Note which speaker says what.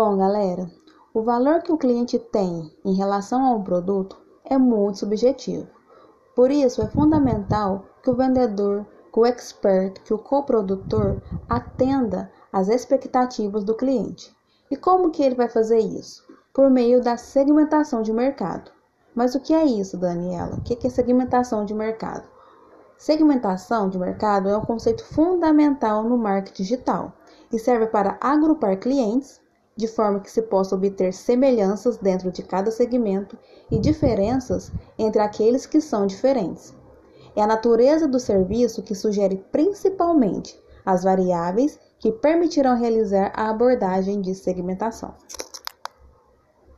Speaker 1: Bom, galera, o valor que o cliente tem em relação ao produto é muito subjetivo. Por isso, é fundamental que o vendedor, que o expert, que o coprodutor atenda às expectativas do cliente. E como que ele vai fazer isso? Por meio da segmentação de mercado. Mas o que é isso, Daniela? O que é segmentação de mercado? Segmentação de mercado é um conceito fundamental no marketing digital e serve para agrupar clientes de forma que se possa obter semelhanças dentro de cada segmento e diferenças entre aqueles que são diferentes. É a natureza do serviço que sugere principalmente as variáveis que permitirão realizar a abordagem de segmentação.